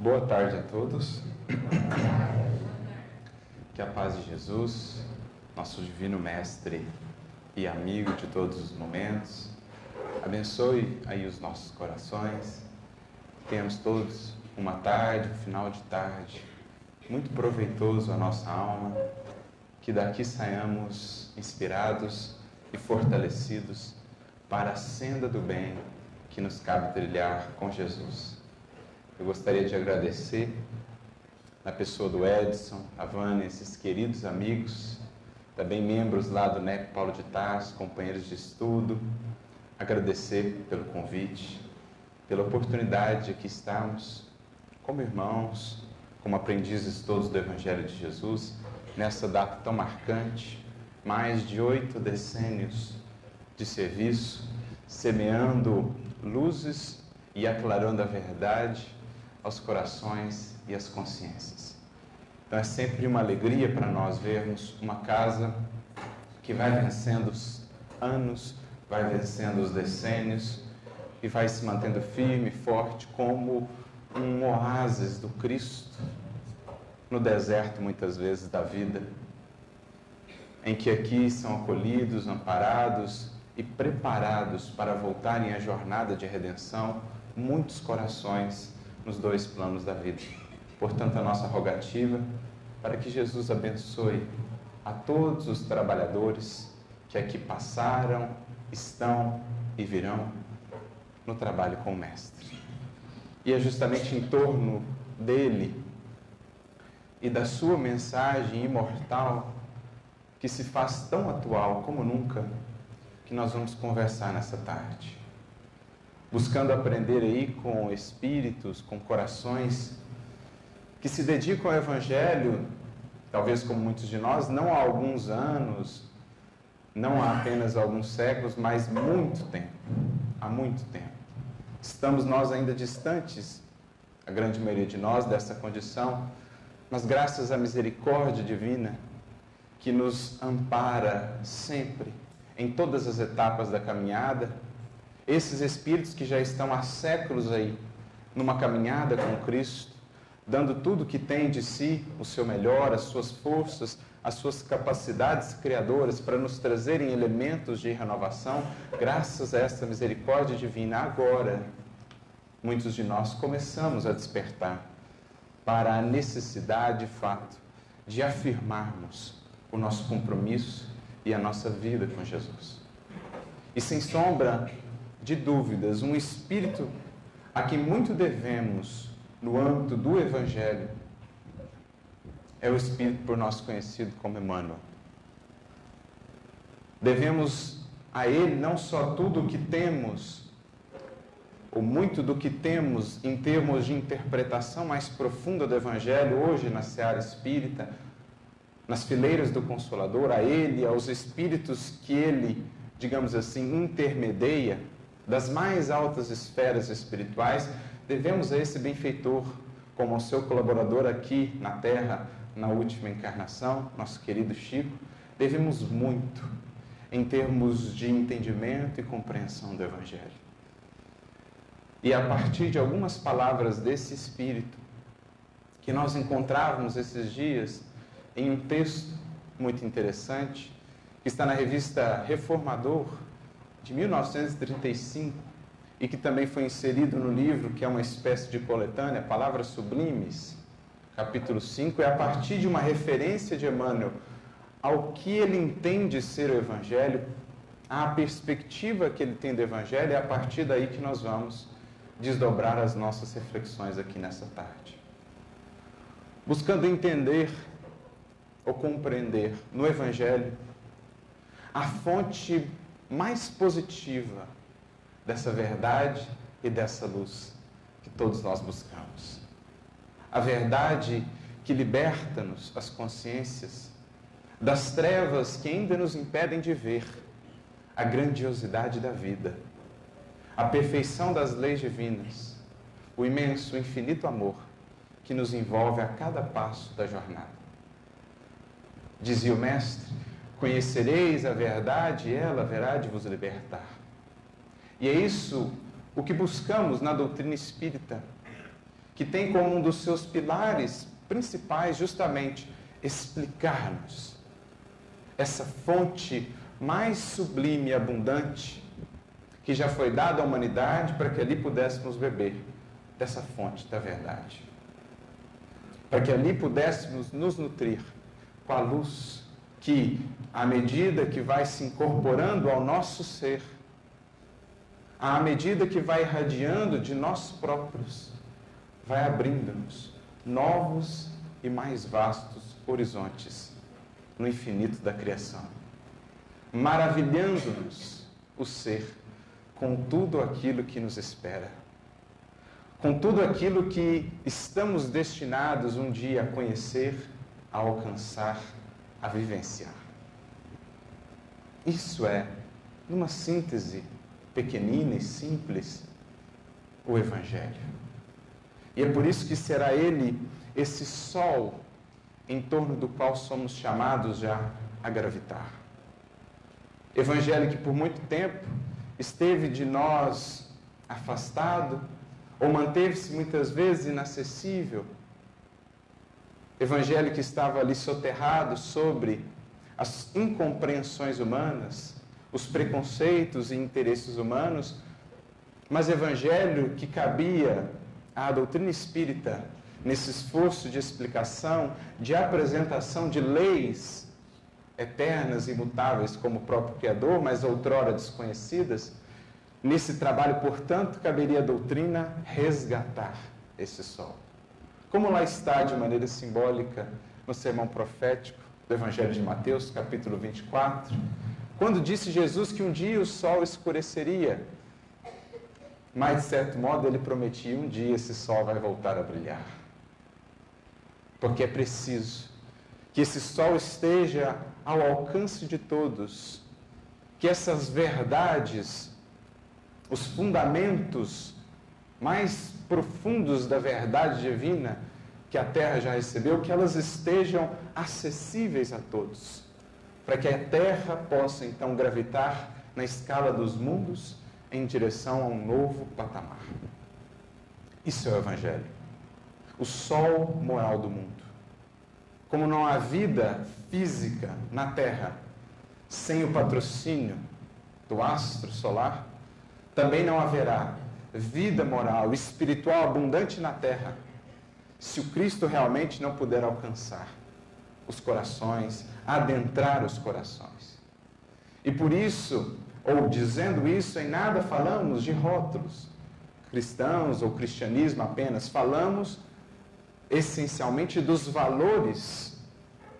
Boa tarde a todos. Que a paz de Jesus, nosso divino mestre e amigo de todos os momentos, abençoe aí os nossos corações. Tenhamos todos uma tarde, um final de tarde muito proveitoso à nossa alma, que daqui saiamos inspirados e fortalecidos para a senda do bem que nos cabe trilhar com Jesus. Eu gostaria de agradecer na pessoa do Edson, a Vânia, esses queridos amigos, também membros lá do NEP Paulo de Tarso, companheiros de estudo, agradecer pelo convite, pela oportunidade de aqui estarmos como irmãos, como aprendizes todos do Evangelho de Jesus, nessa data tão marcante, mais de oito decênios de serviço, semeando luzes e aclarando a verdade aos corações e às consciências. Então é sempre uma alegria para nós vermos uma casa que vai vencendo os anos, vai vencendo os decênios e vai se mantendo firme forte como um oásis do Cristo no deserto, muitas vezes, da vida, em que aqui são acolhidos, amparados e preparados para voltarem à jornada de redenção muitos corações nos dois planos da vida. Portanto, a nossa rogativa para que Jesus abençoe a todos os trabalhadores que aqui passaram, estão e virão no trabalho com o Mestre. E é justamente em torno dele e da sua mensagem imortal que se faz tão atual como nunca que nós vamos conversar nessa tarde. Buscando aprender aí com espíritos, com corações que se dedicam ao Evangelho, talvez como muitos de nós, não há alguns anos, não há apenas alguns séculos, mas muito tempo há muito tempo. Estamos nós ainda distantes, a grande maioria de nós, dessa condição, mas graças à misericórdia divina que nos ampara sempre, em todas as etapas da caminhada, esses espíritos que já estão há séculos aí, numa caminhada com Cristo, dando tudo que tem de si, o seu melhor, as suas forças, as suas capacidades criadoras para nos trazerem elementos de renovação, graças a essa misericórdia divina, agora, muitos de nós começamos a despertar para a necessidade, de fato, de afirmarmos o nosso compromisso e a nossa vida com Jesus. E sem sombra de dúvidas, um espírito a quem muito devemos no âmbito do Evangelho é o Espírito por nós conhecido como Emmanuel. Devemos a Ele não só tudo o que temos, ou muito do que temos em termos de interpretação mais profunda do Evangelho hoje na seara espírita, nas fileiras do Consolador, a Ele, aos Espíritos que Ele, digamos assim, intermedia, das mais altas esferas espirituais, devemos a esse benfeitor, como ao seu colaborador aqui na Terra, na última encarnação, nosso querido Chico, devemos muito em termos de entendimento e compreensão do Evangelho. E a partir de algumas palavras desse Espírito, que nós encontrávamos esses dias em um texto muito interessante, que está na revista Reformador, de 1935, e que também foi inserido no livro, que é uma espécie de coletânea, Palavras Sublimes, capítulo 5, é a partir de uma referência de Emmanuel ao que ele entende ser o Evangelho, à perspectiva que ele tem do Evangelho, é a partir daí que nós vamos desdobrar as nossas reflexões aqui nessa tarde. Buscando entender ou compreender no Evangelho a fonte mais positiva dessa verdade e dessa luz que todos nós buscamos a verdade que liberta-nos, as consciências, das trevas que ainda nos impedem de ver a grandiosidade da vida, a perfeição das leis divinas, o imenso, infinito amor que nos envolve a cada passo da jornada. Dizia o Mestre: Conhecereis a verdade e ela haverá de vos libertar. E é isso o que buscamos na doutrina espírita que tem como um dos seus pilares principais justamente explicar-nos essa fonte mais sublime e abundante que já foi dada à humanidade para que ali pudéssemos beber dessa fonte da verdade. Para que ali pudéssemos nos nutrir com a luz que, à medida que vai se incorporando ao nosso ser, à medida que vai irradiando de nós próprios, vai abrindo-nos novos e mais vastos horizontes no infinito da criação, maravilhando-nos o ser com tudo aquilo que nos espera, com tudo aquilo que estamos destinados um dia a conhecer, a alcançar, a vivenciar. Isso é, numa síntese pequenina e simples, o Evangelho. E é por isso que será ele esse sol em torno do qual somos chamados já a gravitar. Evangelho que por muito tempo esteve de nós afastado ou manteve-se muitas vezes inacessível. Evangelho que estava ali soterrado sobre as incompreensões humanas, os preconceitos e interesses humanos, mas evangelho que cabia à doutrina espírita nesse esforço de explicação, de apresentação de leis eternas e imutáveis como o próprio Criador, mas outrora desconhecidas. Nesse trabalho, portanto, caberia a doutrina resgatar esse sol. Como lá está de maneira simbólica no sermão profético do Evangelho de Mateus, capítulo 24, quando disse Jesus que um dia o sol escureceria, mas de certo modo ele prometia um dia esse sol vai voltar a brilhar. Porque é preciso que esse sol esteja ao alcance de todos, que essas verdades, os fundamentos mais profundos da verdade divina que a terra já recebeu, que elas estejam acessíveis a todos, para que a terra possa então gravitar na escala dos mundos em direção a um novo patamar. Isso é o Evangelho, o sol moral do mundo. Como não há vida física na Terra sem o patrocínio do astro solar, também não haverá vida moral, espiritual abundante na Terra se o Cristo realmente não puder alcançar os corações, adentrar os corações. E por isso, ou dizendo isso, em nada falamos de rótulos cristãos ou cristianismo apenas, falamos essencialmente dos valores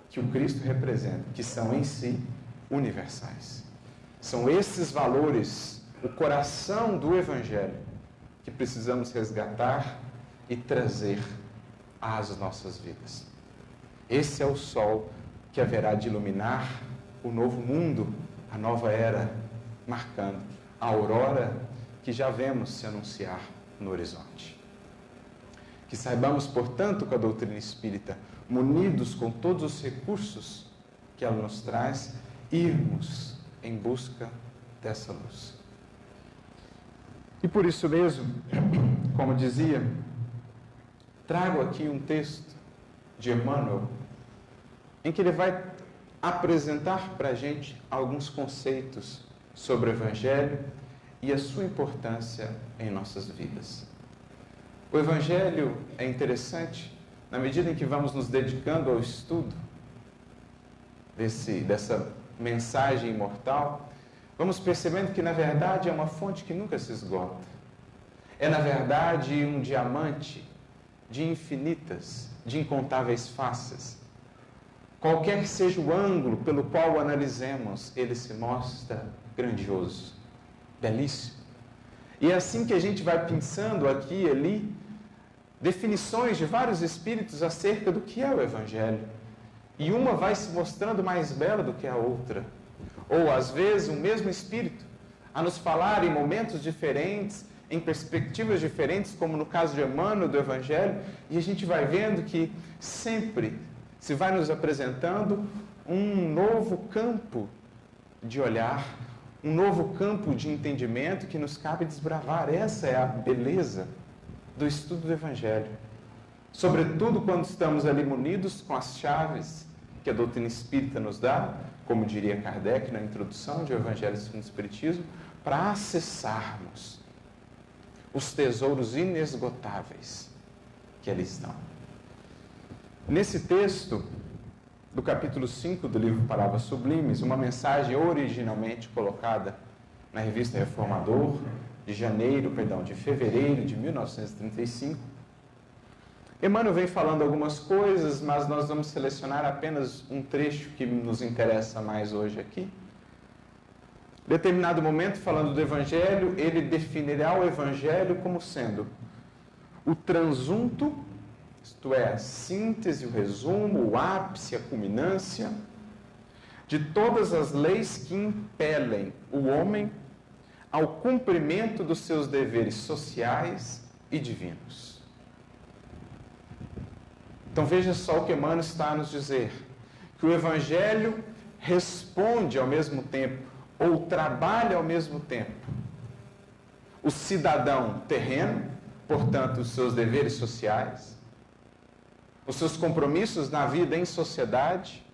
que o Cristo representa, que são em si universais. São esses valores, o coração do Evangelho, que precisamos resgatar e trazer às nossas vidas. Esse é o sol que haverá de iluminar o novo mundo, a nova era, marcando a aurora que já vemos se anunciar no horizonte. Que saibamos, portanto, com a doutrina espírita, munidos com todos os recursos que ela nos traz, irmos em busca dessa luz. E por isso mesmo, como dizia, trago aqui um texto de Emmanuel, em que ele vai apresentar para a gente alguns conceitos sobre o Evangelho e a sua importância em nossas vidas. O Evangelho é interessante na medida em que vamos nos dedicando ao estudo desse, dessa mensagem imortal, vamos percebendo que, na verdade, é uma fonte que nunca se esgota. É, na verdade, um diamante de infinitas, de incontáveis faces. Qualquer que seja o ângulo pelo qual o analisemos, ele se mostra grandioso, belíssimo. E é assim que a gente vai pensando aqui e ali, definições de vários espíritos acerca do que é o Evangelho. E uma vai se mostrando mais bela do que a outra. Ou, às vezes, o mesmo espírito a nos falar em momentos diferentes, em perspectivas diferentes, como no caso de Emmanuel do Evangelho, e a gente vai vendo que sempre se vai nos apresentando um novo campo de olhar, um novo campo de entendimento que nos cabe desbravar. Essa é a beleza do estudo do Evangelho. sobretudo quando estamos ali munidos com as chaves que a doutrina espírita nos dá, como diria Kardec na introdução de O Evangelho segundo o Espiritismo, para acessarmos os tesouros inesgotáveis que ali estão. Nesse texto do capítulo 5 do livro Palavras Sublimes, uma mensagem originalmente colocada na revista Reformador, de janeiro, perdão, de fevereiro de 1935. Emmanuel vem falando algumas coisas, mas nós vamos selecionar apenas um trecho que nos interessa mais hoje aqui. Determinado momento, falando do Evangelho, ele definirá o Evangelho como sendo o transunto, isto é, a síntese, o resumo, o ápice, a culminância de todas as leis que impelem o homem ao cumprimento dos seus deveres sociais e divinos. Então veja só o que Emmanuel está a nos dizer: que o Evangelho responde ao mesmo tempo, ou trabalha ao mesmo tempo, o cidadão terreno, portanto, os seus deveres sociais, os seus compromissos na vida em sociedade,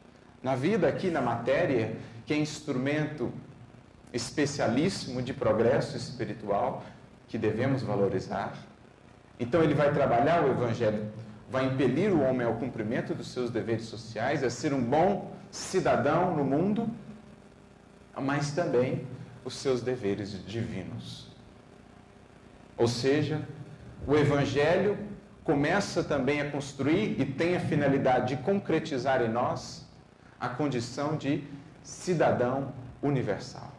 na vida aqui na matéria, que é instrumento especialíssimo de progresso espiritual que devemos valorizar. Então ele vai trabalhar o evangelho, vai impelir o homem ao cumprimento dos seus deveres sociais, a ser um bom cidadão no mundo, mas também os seus deveres divinos. Ou seja, o evangelho começa também a construir e tem a finalidade de concretizar em nós a condição de cidadão universal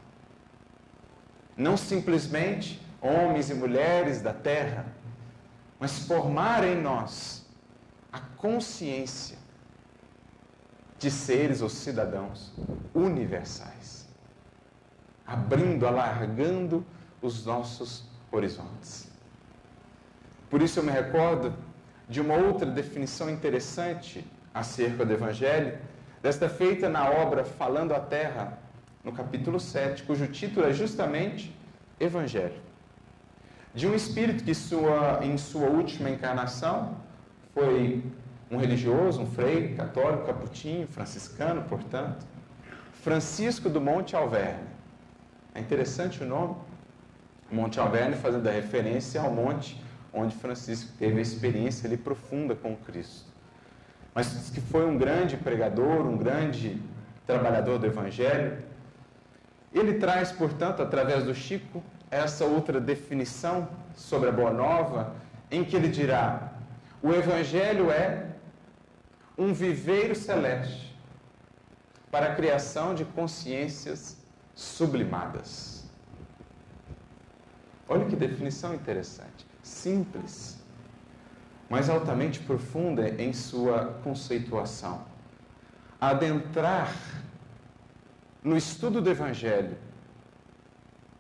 não simplesmente homens e mulheres da terra, mas formar em nós a consciência de seres ou cidadãos universais, abrindo, alargando os nossos horizontes. Por isso eu me recordo de uma outra definição interessante acerca do Evangelho, desta feita na obra Falando a Terra, no capítulo 7, cujo título é justamente Evangelho. De um espírito que sua, em sua última encarnação foi um religioso, um frei católico, caputinho, franciscano, portanto, Francisco do Monte Alverne. É interessante o nome, Monte Alverne fazendo a referência ao monte onde Francisco teve a experiência ali profunda com Cristo. Mas que foi um grande pregador, um grande trabalhador do Evangelho, ele traz, portanto, através do Chico, essa outra definição sobre a Boa Nova, em que ele dirá: o Evangelho é um viveiro celeste para a criação de consciências sublimadas. Olha que definição interessante, simples, mas altamente profunda em sua conceituação. Adentrar no estudo do Evangelho,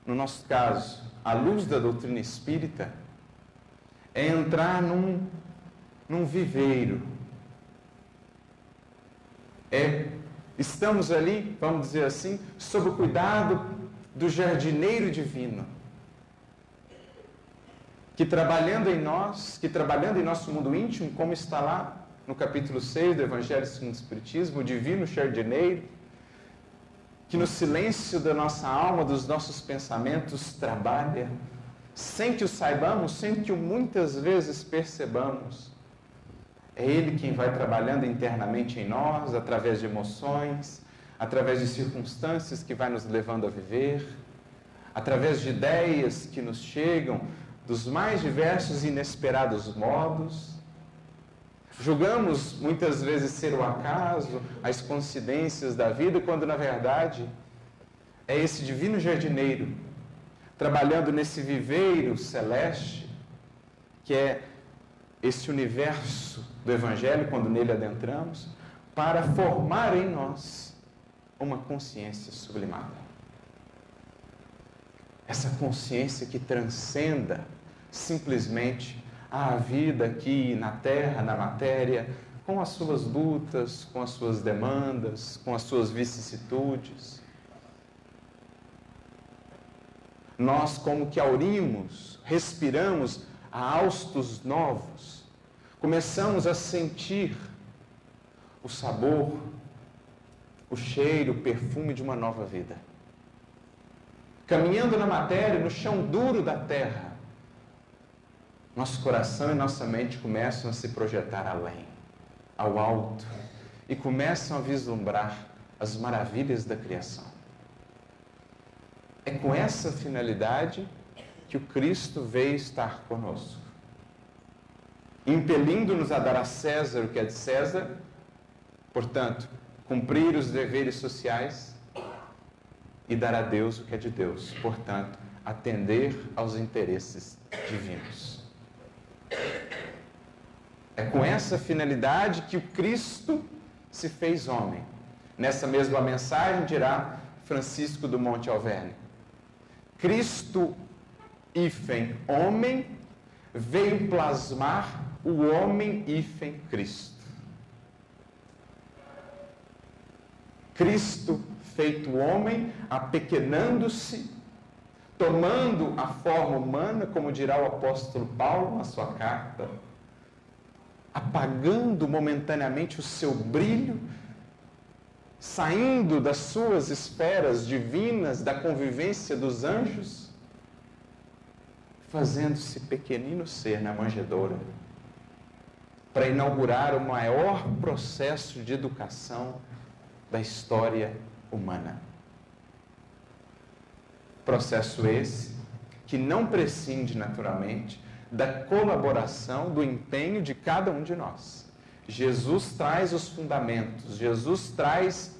no nosso caso, à luz da doutrina espírita, é entrar num, num viveiro. É, estamos ali, vamos dizer assim, sob o cuidado do jardineiro divino, que trabalhando em nós, que trabalhando em nosso mundo íntimo, como está lá no capítulo 6 do Evangelho segundo o Espiritismo, o divino jardineiro, que no silêncio da nossa alma, dos nossos pensamentos, trabalha, sem que o saibamos, sem que o muitas vezes percebamos. É Ele quem vai trabalhando internamente em nós, através de emoções, através de circunstâncias que vai nos levando a viver, através de ideias que nos chegam dos mais diversos e inesperados modos. Julgamos muitas vezes ser o acaso, as coincidências da vida, quando na verdade é esse divino jardineiro trabalhando nesse viveiro celeste, que é esse universo do Evangelho, quando nele adentramos, para formar em nós uma consciência sublimada. Essa consciência que transcenda simplesmente a vida aqui na terra, na matéria, com as suas lutas, com as suas demandas, com as suas vicissitudes. Nós, como que aurimos, respiramos a haustos novos, começamos a sentir o sabor, o cheiro, o perfume de uma nova vida. Caminhando na matéria, no chão duro da terra, nosso coração e nossa mente começam a se projetar além, ao alto, e começam a vislumbrar as maravilhas da criação. É com essa finalidade que o Cristo veio estar conosco, impelindo-nos a dar a César o que é de César, portanto, cumprir os deveres sociais e dar a Deus o que é de Deus, portanto, atender aos interesses divinos. É com essa finalidade que o Cristo se fez homem. Nessa mesma mensagem dirá Francisco do Monte Alverne. Cristo, hífen homem, veio plasmar o homem, hífen Cristo. Cristo, feito homem, apequenando-se, tomando a forma humana, como dirá o apóstolo Paulo na sua carta, apagando momentaneamente o seu brilho, saindo das suas esferas divinas, da convivência dos anjos, fazendo-se pequenino ser na manjedoura, para inaugurar o maior processo de educação da história humana. Processo esse que não prescinde naturalmente da colaboração, do empenho de cada um de nós. Jesus traz os fundamentos, Jesus traz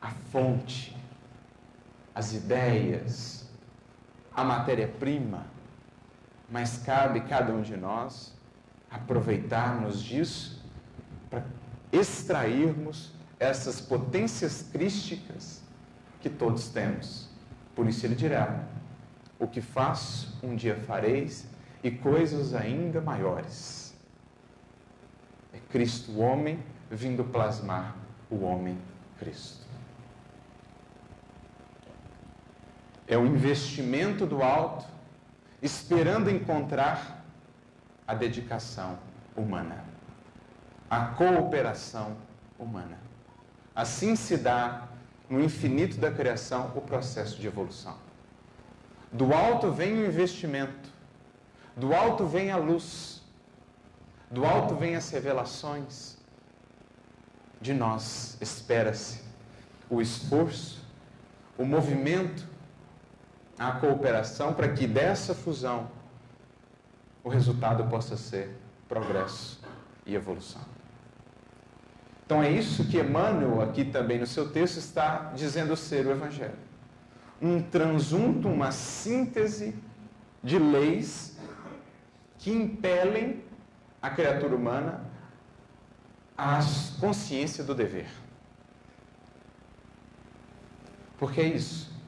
a fonte, as ideias, a matéria-prima, mas cabe cada um de nós aproveitarmos disso para extrairmos essas potências crísticas que todos temos. Por isso ele dirá: O que faço, um dia fareis, e coisas ainda maiores. É Cristo o homem vindo plasmar o homem Cristo. É o investimento do alto, esperando encontrar a dedicação humana a cooperação humana. Assim se dá no infinito da criação o processo de evolução. Do alto vem o investimento, do alto vem a luz, do alto vem as revelações. De nós espera-se o esforço, o movimento, a cooperação para que dessa fusão o resultado possa ser progresso e evolução. Então é isso que Emmanuel, aqui também no seu texto, está dizendo ser o Evangelho. Um transunto, uma síntese de leis que impelem a criatura humana à consciência do dever. Porque é isso.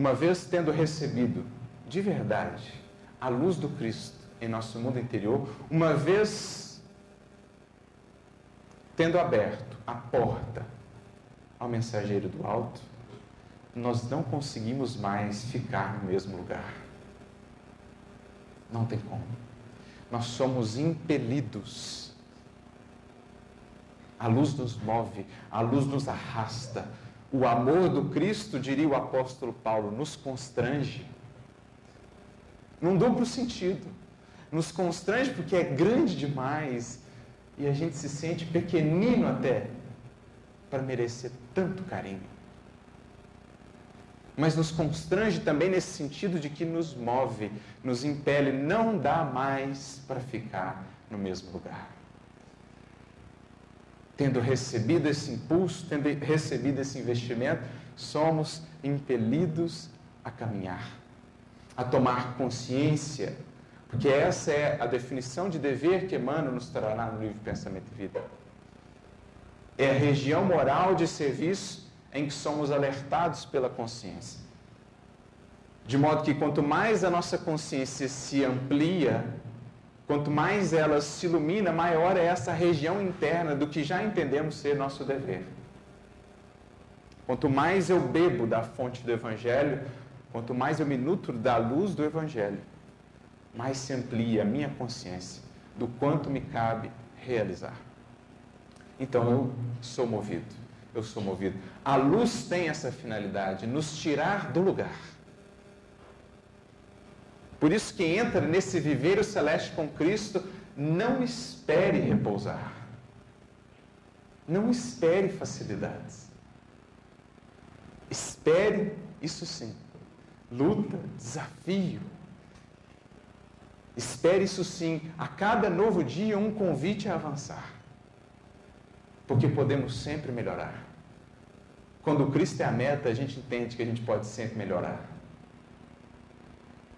Uma vez tendo recebido de verdade a luz do Cristo em nosso mundo interior, uma vez tendo aberto a porta ao mensageiro do alto, nós não conseguimos mais ficar no mesmo lugar. Não tem como. Nós somos impelidos. A luz nos move, a luz nos arrasta. O amor do Cristo, diria o apóstolo Paulo, nos constrange. Num duplo sentido. Nos constrange porque é grande demais e a gente se sente pequenino até para merecer tanto carinho. Mas nos constrange também nesse sentido de que nos move, nos impele, não dá mais para ficar no mesmo lugar. Tendo recebido esse impulso, tendo recebido esse investimento, somos impelidos a caminhar, a tomar consciência porque essa é a definição de dever que Emmanuel nos trará no livro Pensamento e Vida. É a região moral de serviço em que somos alertados pela consciência. De modo que quanto mais a nossa consciência se amplia, quanto mais ela se ilumina, maior é essa região interna do que já entendemos ser nosso dever. Quanto mais eu bebo da fonte do Evangelho, quanto mais eu me nutro da luz do Evangelho, mais se amplia a minha consciência do quanto me cabe realizar. Então eu sou movido, eu sou movido. A luz tem essa finalidade, nos tirar do lugar. Por isso que entra nesse viveiro celeste com Cristo, não espere repousar. Não espere facilidades. Espere, isso sim, luta, desafio. Espere isso sim, a cada novo dia um convite a avançar. Porque podemos sempre melhorar. Quando Cristo é a meta, a gente entende que a gente pode sempre melhorar.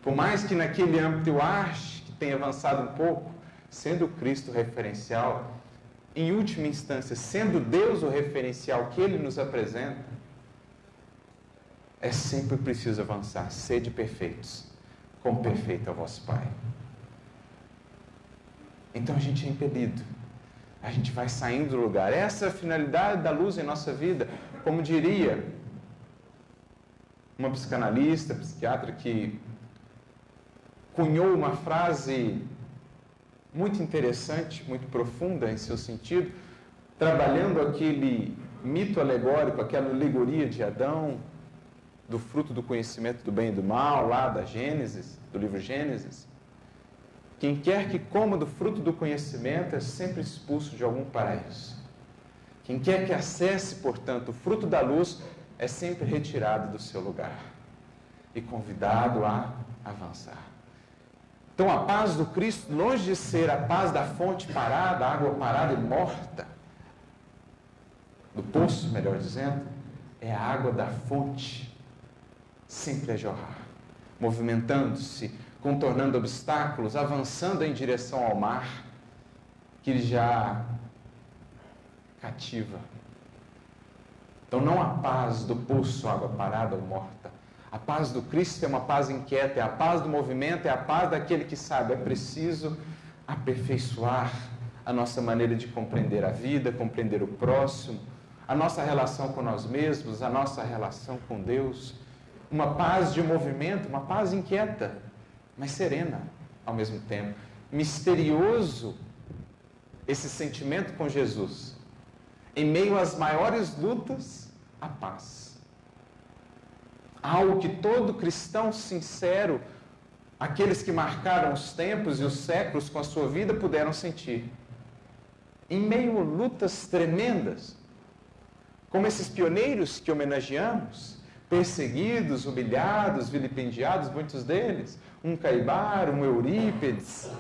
Por mais que naquele âmbito eu ache que tenha avançado um pouco, sendo Cristo o referencial, em última instância, sendo Deus o referencial que Ele nos apresenta, é sempre preciso avançar. Sede perfeitos, como perfeito é o vosso Pai. Então a gente é impelido, a gente vai saindo do lugar. Essa é a finalidade da luz em nossa vida. Como diria uma psicanalista, psiquiatra que cunhou uma frase muito interessante, muito profunda em seu sentido, trabalhando aquele mito alegórico, aquela alegoria de Adão, do fruto do conhecimento do bem e do mal, lá da Gênesis, do livro Gênesis. Quem quer que coma do fruto do conhecimento é sempre expulso de algum paraíso. Quem quer que acesse, portanto, o fruto da luz é sempre retirado do seu lugar e convidado a avançar. Então, a paz do Cristo, longe de ser a paz da fonte parada, água parada e morta, do poço, melhor dizendo, é a água da fonte, sempre a jorrar, movimentando-se, contornando obstáculos, avançando em direção ao mar, que já cativa. Então, não a paz do poço, água parada ou morta, a paz do Cristo é uma paz inquieta, é a paz do movimento, é a paz daquele que sabe, é preciso aperfeiçoar a nossa maneira de compreender a vida, compreender o próximo, a nossa relação com nós mesmos, a nossa relação com Deus. Uma paz de movimento, uma paz inquieta, mas serena ao mesmo tempo. Misterioso esse sentimento com Jesus. Em meio às maiores lutas, a paz algo que todo cristão sincero, aqueles que marcaram os tempos e os séculos com a sua vida, puderam sentir. Em meio a lutas tremendas, como esses pioneiros que homenageamos, perseguidos, humilhados, vilipendiados, muitos deles, um Caibar, um Eurípedes,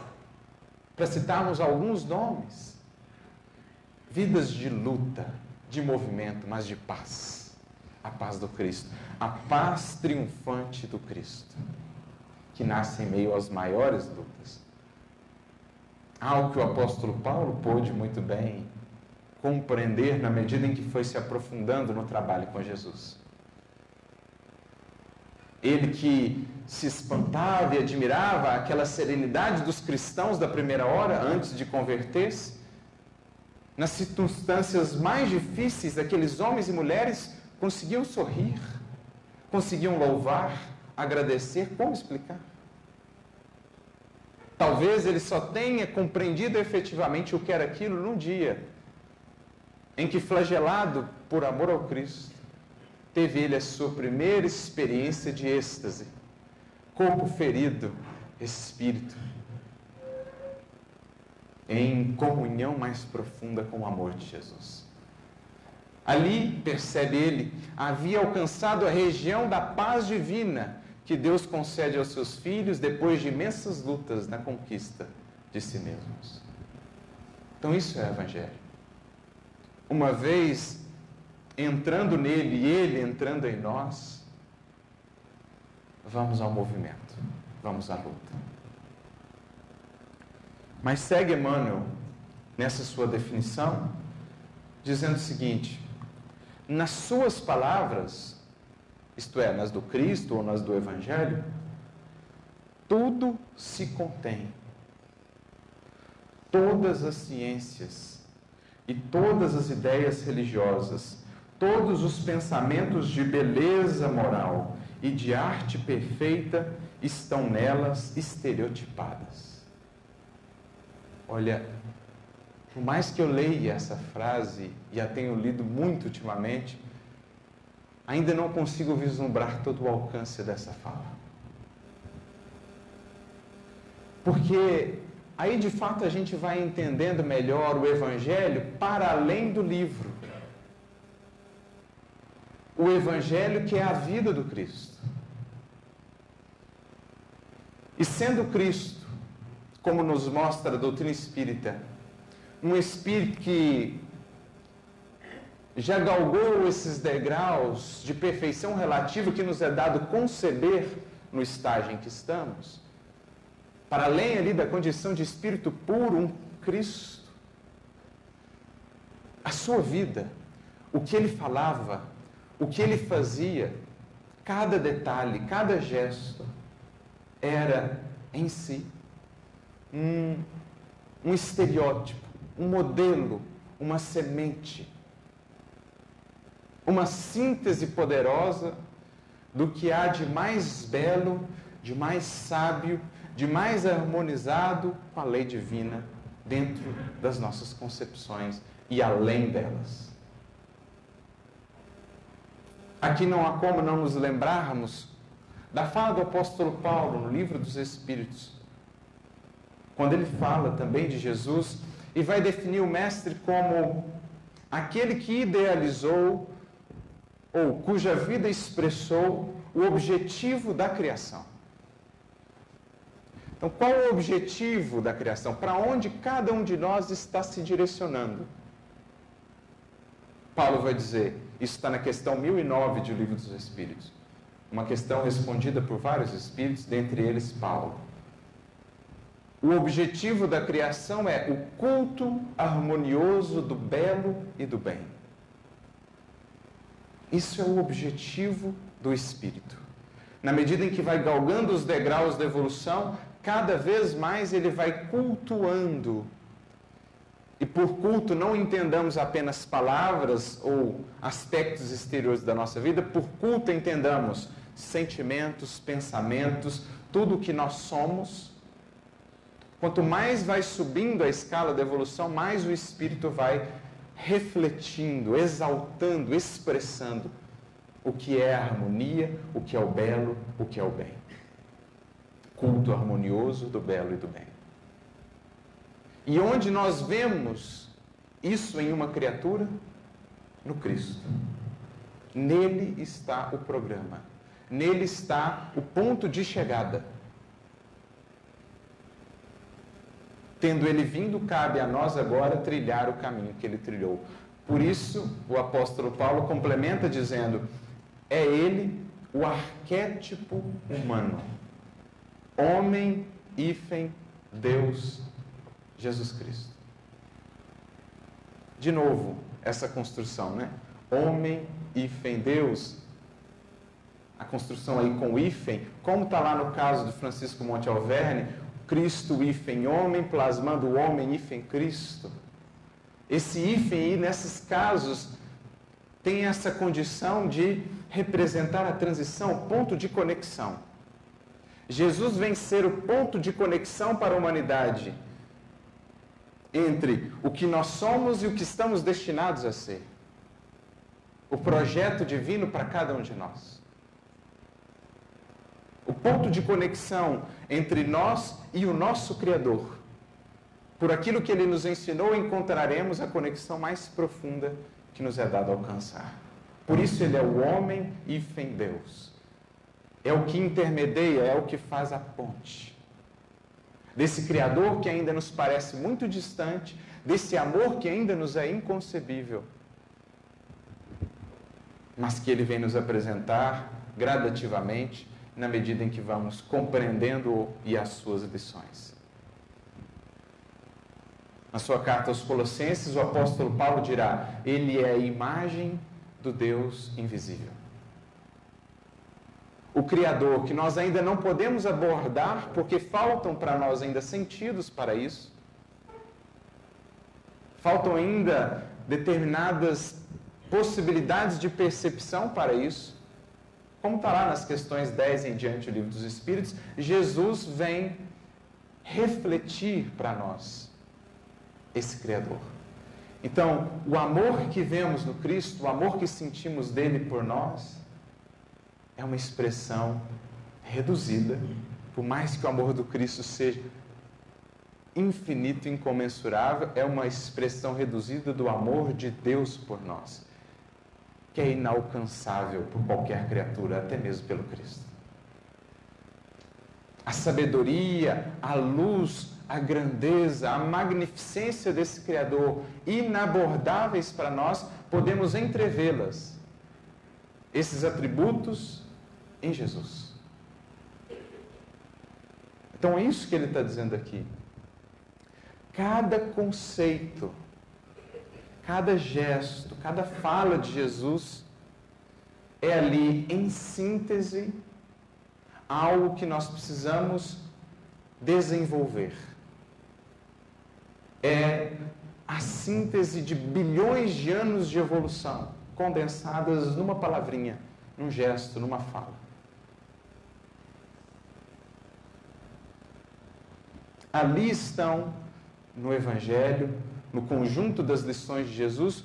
para citarmos alguns nomes. Vidas de luta, de movimento, mas de paz a paz do Cristo, a paz triunfante do Cristo, que nasce em meio às maiores lutas. Algo que o apóstolo Paulo pôde muito bem compreender na medida em que foi se aprofundando no trabalho com Jesus. Ele que se espantava e admirava aquela serenidade dos cristãos da primeira hora, antes de converter-se, nas circunstâncias mais difíceis, daqueles homens e mulheres conseguiam sorrir, conseguiam louvar, agradecer. Como explicar? Talvez ele só tenha compreendido efetivamente o que era aquilo num dia em que, flagelado por amor ao Cristo, teve ele a sua primeira experiência de êxtase, corpo ferido, espírito, em comunhão mais profunda com o amor de Jesus. Ali, percebe ele, havia alcançado a região da paz divina que Deus concede aos seus filhos depois de imensas lutas na conquista de si mesmos. Então, isso é o Evangelho. Uma vez entrando nele e ele entrando em nós, vamos ao movimento, vamos à luta. Mas segue Emmanuel nessa sua definição, dizendo o seguinte: nas suas palavras, isto é, nas do Cristo ou nas do Evangelho, tudo se contém. Todas as ciências e todas as ideias religiosas, todos os pensamentos de beleza moral e de arte perfeita estão nelas estereotipadas. Olha, por mais que eu leia essa frase e a tenho lido muito ultimamente, ainda não consigo vislumbrar todo o alcance dessa fala. Porque aí de fato a gente vai entendendo melhor o Evangelho para além do livro. O Evangelho que é a vida do Cristo. E sendo Cristo, como nos mostra a doutrina espírita, um espírito que já galgou esses degraus de perfeição relativa que nos é dado conceber no estágio em que estamos, para além ali da condição de espírito puro, um Cristo. A sua vida, o que ele falava, o que ele fazia, cada detalhe, cada gesto, era em si um, um estereótipo, um modelo, uma semente, uma síntese poderosa do que há de mais belo, de mais sábio, de mais harmonizado com a lei divina dentro das nossas concepções e além delas. Aqui não há como não nos lembrarmos da fala do apóstolo Paulo no livro dos Espíritos, quando ele fala também de Jesus e vai definir o Mestre como aquele que idealizou ou cuja vida expressou o objetivo da criação. Então, qual o objetivo da criação? Para onde cada um de nós está se direcionando? Paulo vai dizer, isso está na questão 1009 do Livro dos Espíritos. Uma questão respondida por vários espíritos, dentre eles Paulo. O objetivo da criação é o culto harmonioso do belo e do bem. Isso é o objetivo do espírito. Na medida em que vai galgando os degraus da evolução, cada vez mais ele vai cultuando. E por culto não entendamos apenas palavras ou aspectos exteriores da nossa vida, por culto entendamos sentimentos, pensamentos, tudo o que nós somos Quanto mais vai subindo a escala da evolução, mais o espírito vai refletindo, exaltando, expressando o que é a harmonia, o que é o belo, o que é o bem. Culto harmonioso do belo e do bem. E onde nós vemos isso em uma criatura? No Cristo. Nele está o programa. Nele está o ponto de chegada. Tendo ele vindo, cabe a nós agora trilhar o caminho que ele trilhou. Por isso, o apóstolo Paulo complementa dizendo: é ele o arquétipo humano. Homem, hífen, Deus, Jesus Cristo. De novo, essa construção, né? Homem, hífen, Deus. A construção aí com hífen, como está lá no caso do Francisco Monte Alverne, Cristo hífen homem, plasmando o homem hífen Cristo. Esse hífen nesses casos, tem essa condição de representar a transição, o ponto de conexão. Jesus vem ser o ponto de conexão para a humanidade entre o que nós somos e o que estamos destinados a ser. O projeto divino para cada um de nós. O ponto de conexão entre nós e o nosso Criador. Por aquilo que ele nos ensinou, encontraremos a conexão mais profunda que nos é dado alcançar. Por isso ele é o homem e fem Deus. É o que intermedia, é o que faz a ponte. Desse Criador que ainda nos parece muito distante, desse amor que ainda nos é inconcebível, mas que ele vem nos apresentar gradativamente na medida em que vamos compreendendo e as suas lições. Na sua carta aos Colossenses, o apóstolo Paulo dirá: Ele é a imagem do Deus invisível. O Criador, que nós ainda não podemos abordar porque faltam para nós ainda sentidos para isso, faltam ainda determinadas possibilidades de percepção para isso. Como está lá nas questões 10 em diante do livro dos Espíritos, Jesus vem refletir para nós esse Criador. Então, o amor que vemos no Cristo, o amor que sentimos dele por nós, é uma expressão reduzida, por mais que o amor do Cristo seja infinito, incomensurável, é uma expressão reduzida do amor de Deus por nós, que é inalcançável por qualquer criatura, até mesmo pelo Cristo. A sabedoria, a luz, a grandeza, a magnificência desse Criador, inabordáveis para nós, podemos entrevê-las. Esses atributos em Jesus. Então é isso que ele está dizendo aqui. Cada conceito, cada gesto, cada fala de Jesus é ali, em síntese, algo que nós precisamos desenvolver. É a síntese de bilhões de anos de evolução condensadas numa palavrinha, num gesto, numa fala. Ali estão no Evangelho, no conjunto das lições de Jesus,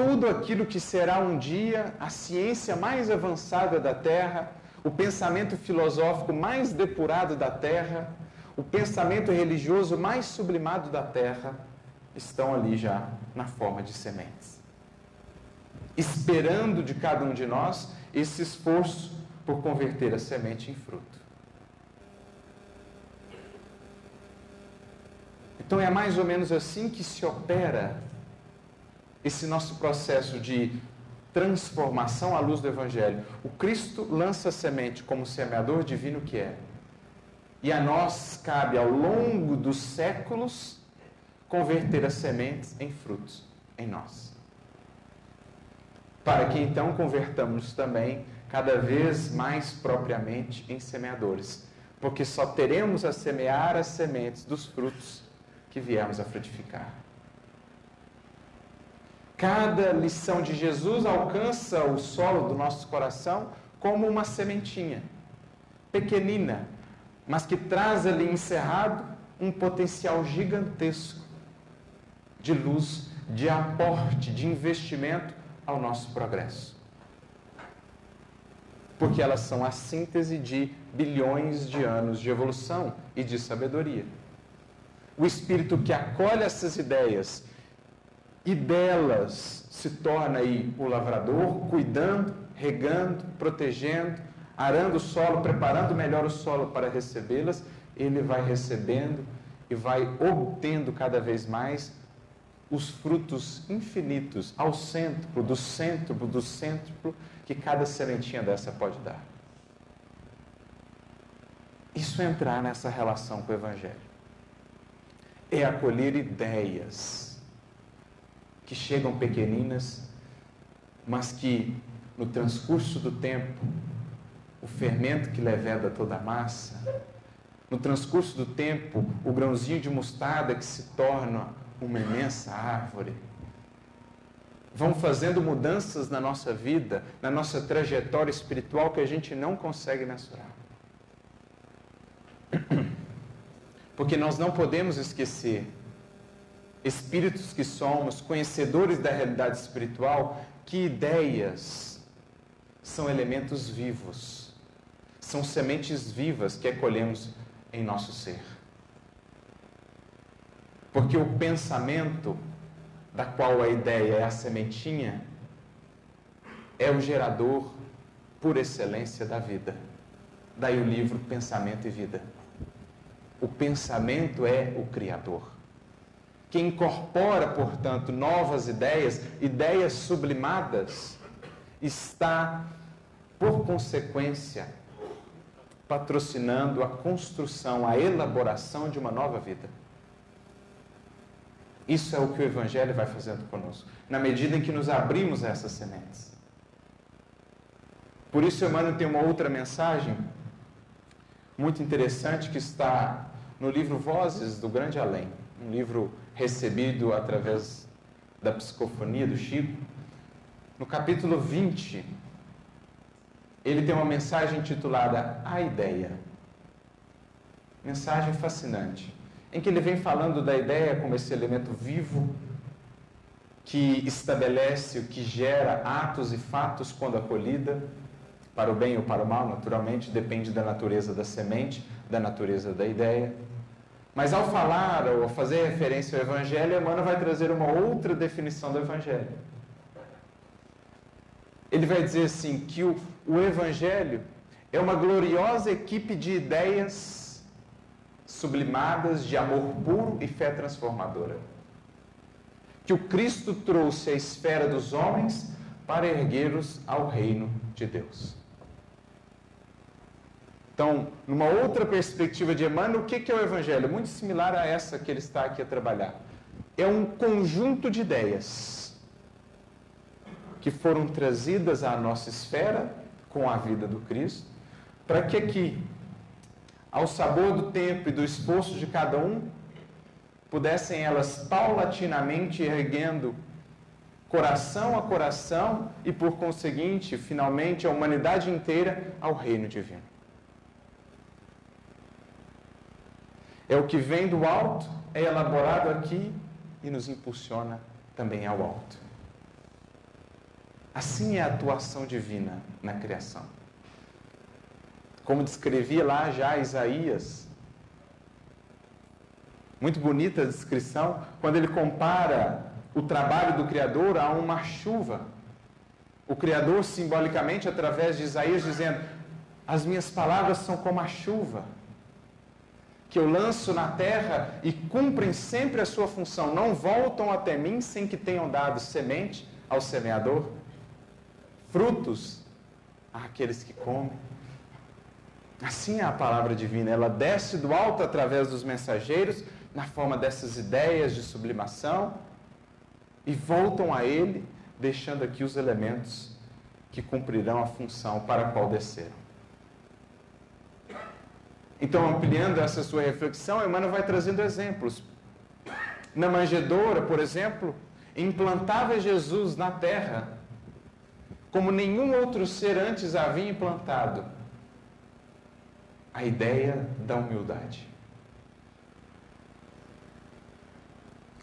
tudo aquilo que será um dia a ciência mais avançada da Terra, o pensamento filosófico mais depurado da Terra, o pensamento religioso mais sublimado da Terra, estão ali já na forma de sementes. Esperando de cada um de nós esse esforço por converter a semente em fruto. Então é mais ou menos assim que se opera esse nosso processo de transformação à luz do Evangelho. O Cristo lança a semente como semeador divino que é. E a nós cabe, ao longo dos séculos, converter as sementes em frutos em nós. Para que então convertamos também cada vez mais propriamente em semeadores. Porque só teremos a semear as sementes dos frutos que viemos a frutificar. Cada lição de Jesus alcança o solo do nosso coração como uma sementinha, pequenina, mas que traz ali encerrado um potencial gigantesco de luz, de aporte, de investimento ao nosso progresso. Porque elas são a síntese de bilhões de anos de evolução e de sabedoria o espírito que acolhe essas ideias e delas se torna aí o lavrador, cuidando, regando, protegendo, arando o solo, preparando melhor o solo para recebê-las, ele vai recebendo e vai obtendo cada vez mais os frutos infinitos ao centro do centro do centro que cada sementinha dessa pode dar. Isso é entrar nessa relação com o Evangelho. É acolher ideias que chegam pequeninas, mas que no transcurso do tempo, o fermento que leveda toda a massa, no transcurso do tempo, o grãozinho de mostarda que se torna uma imensa árvore, vão fazendo mudanças na nossa vida, na nossa trajetória espiritual que a gente não consegue mensurar. Porque nós não podemos esquecer, espíritos que somos, conhecedores da realidade espiritual, que ideias são elementos vivos, são sementes vivas que acolhemos em nosso ser. Porque o pensamento, da qual a ideia é a sementinha, é o gerador por excelência da vida. Daí o livro Pensamento e Vida. O pensamento é o Criador. Que incorpora, portanto, novas ideias, ideias sublimadas, está, por consequência, patrocinando a construção, a elaboração de uma nova vida. Isso é o que o Evangelho vai fazendo conosco, na medida em que nos abrimos a essas sementes. Por isso, Emmanuel tem uma outra mensagem muito interessante que está no livro Vozes do Grande Além, um livro recebido através da psicofonia do Chico. No capítulo 20, ele tem uma mensagem intitulada A Ideia. Mensagem fascinante. em que ele vem falando da ideia como esse elemento vivo que estabelece o que gera atos e fatos quando acolhida, para o bem ou para o mal, naturalmente, depende da natureza da semente, da natureza da ideia. Mas ao falar ou fazer referência ao Evangelho, Emmanuel vai trazer uma outra definição do Evangelho. Ele vai dizer assim que o, o Evangelho é uma gloriosa equipe de ideias sublimadas de amor puro e fé transformadora. Que o Cristo trouxe à esfera dos homens para erguê-los ao reino de Deus. Então, numa outra perspectiva de Emmanuel, o que é o Evangelho? Muito similar a essa que ele está aqui a trabalhar. É um conjunto de ideias que foram trazidas à nossa esfera com a vida do Cristo, para que aqui, ao sabor do tempo e do esforço de cada um, pudessem elas paulatinamente erguendo coração a coração e, por conseguinte, finalmente, a humanidade inteira ao reino divino. É o que vem do alto, é elaborado aqui e nos impulsiona também ao alto. Assim é a atuação divina na criação. Como descrevia lá já Isaías, muito bonita a descrição, quando ele compara o trabalho do Criador a uma chuva. O Criador, simbolicamente, através de Isaías, dizendo: As minhas palavras são como a chuva que eu lanço na terra e cumprem sempre a sua função, não voltam até mim sem que tenham dado semente ao semeador, frutos àqueles que comem. Assim é a palavra divina, ela desce do alto através dos mensageiros, na forma dessas ideias de sublimação, e voltam a ele, deixando aqui os elementos que cumprirão a função para a qual desceram. Então, ampliando essa sua reflexão, Emmanuel vai trazendo exemplos. Na manjedoura, por exemplo, implantava Jesus na terra como nenhum outro ser antes havia implantado a ideia da humildade.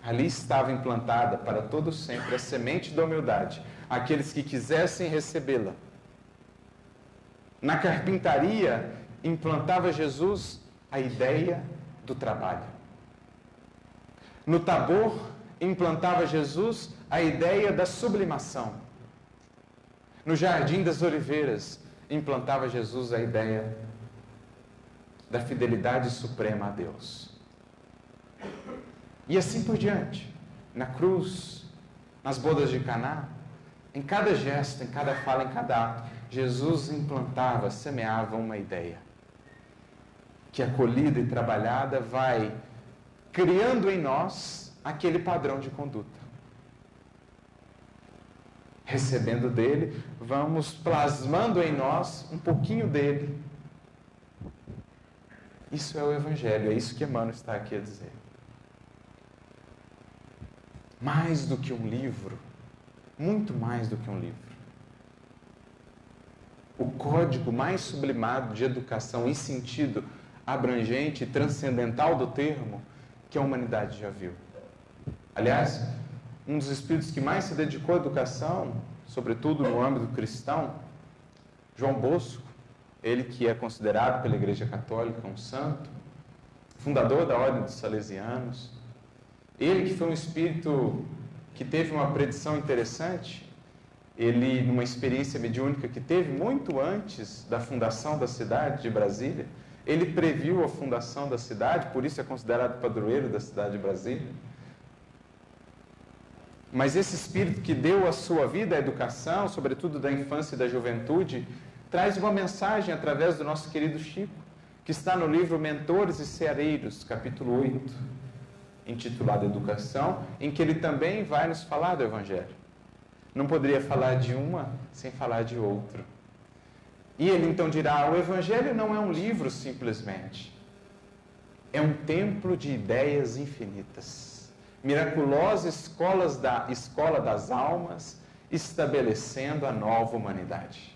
Ali estava implantada para todo sempre a semente da humildade, aqueles que quisessem recebê-la. Na carpintaria implantava Jesus a ideia do trabalho. No Tabor, implantava Jesus a ideia da sublimação. No Jardim das Oliveiras, implantava Jesus a ideia da fidelidade suprema a Deus. E assim por diante. Na cruz, nas bodas de Caná, em cada gesto, em cada fala, em cada ato, Jesus implantava, semeava uma ideia que acolhida e trabalhada vai criando em nós aquele padrão de conduta. Recebendo dele, vamos plasmando em nós um pouquinho dele. Isso é o Evangelho, é isso que Emmanuel está aqui a dizer. Mais do que um livro, muito mais do que um livro. O código mais sublimado de educação e sentido abrangente e transcendental do termo que a humanidade já viu. Aliás, um dos espíritos que mais se dedicou à educação, sobretudo no âmbito cristão, João Bosco, ele que é considerado pela Igreja Católica um santo, fundador da Ordem dos Salesianos, ele que foi um espírito que teve uma predição interessante, ele, numa experiência mediúnica que teve muito antes da fundação da cidade de Brasília, ele previu a fundação da cidade, por isso é considerado padroeiro da cidade de Brasília. Mas esse espírito que deu a sua vida à educação, sobretudo da infância e da juventude, traz uma mensagem através do nosso querido Chico, que está no livro Mentores e Ceareiros, capítulo 8, intitulado Educação, em que ele também vai nos falar do Evangelho. Não poderia falar de uma sem falar de outra. E ele então dirá: o Evangelho não é um livro simplesmente, é um templo de ideias infinitas, miraculosa escolas da, escola das almas, estabelecendo a nova humanidade.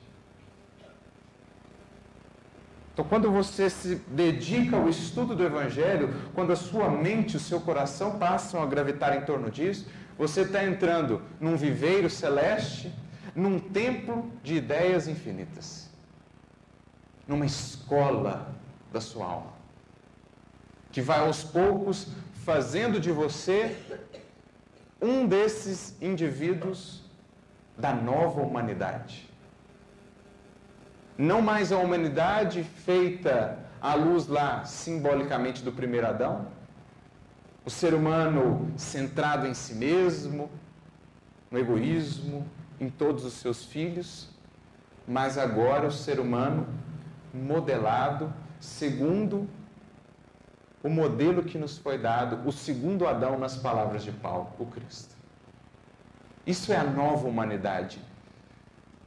Então, quando você se dedica ao estudo do Evangelho, quando a sua mente o seu coração passam a gravitar em torno disso, você está entrando num viveiro celeste, num templo de ideias infinitas, numa escola da sua alma, que vai aos poucos fazendo de você um desses indivíduos da nova humanidade. Não mais a humanidade feita à luz lá simbolicamente do primeiro Adão, o ser humano centrado em si mesmo, no egoísmo, em todos os seus filhos, mas agora o ser humano modelado segundo o modelo que nos foi dado, o segundo Adão, nas palavras de Paulo, o Cristo. Isso é a nova humanidade.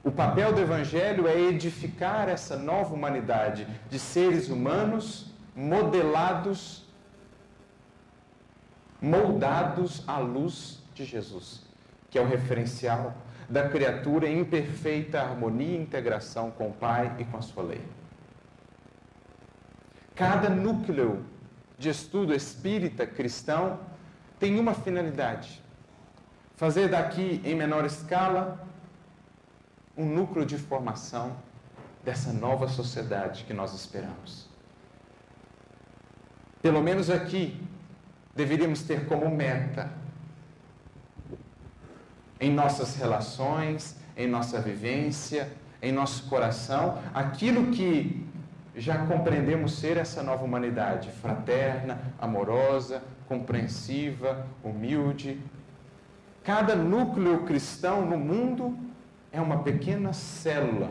O papel do Evangelho é edificar essa nova humanidade de seres humanos modelados, moldados à luz de Jesus, que é o referencial da criatura em perfeita harmonia e integração com o Pai e com a sua lei. Cada núcleo de estudo espírita cristão tem uma finalidade: fazer daqui, em menor escala, um núcleo de formação dessa nova sociedade que nós esperamos. Pelo menos aqui, deveríamos ter como meta, em nossas relações, em nossa vivência, em nosso coração, aquilo que já compreendemos ser essa nova humanidade fraterna, amorosa, compreensiva, humilde. Cada núcleo cristão no mundo é uma pequena célula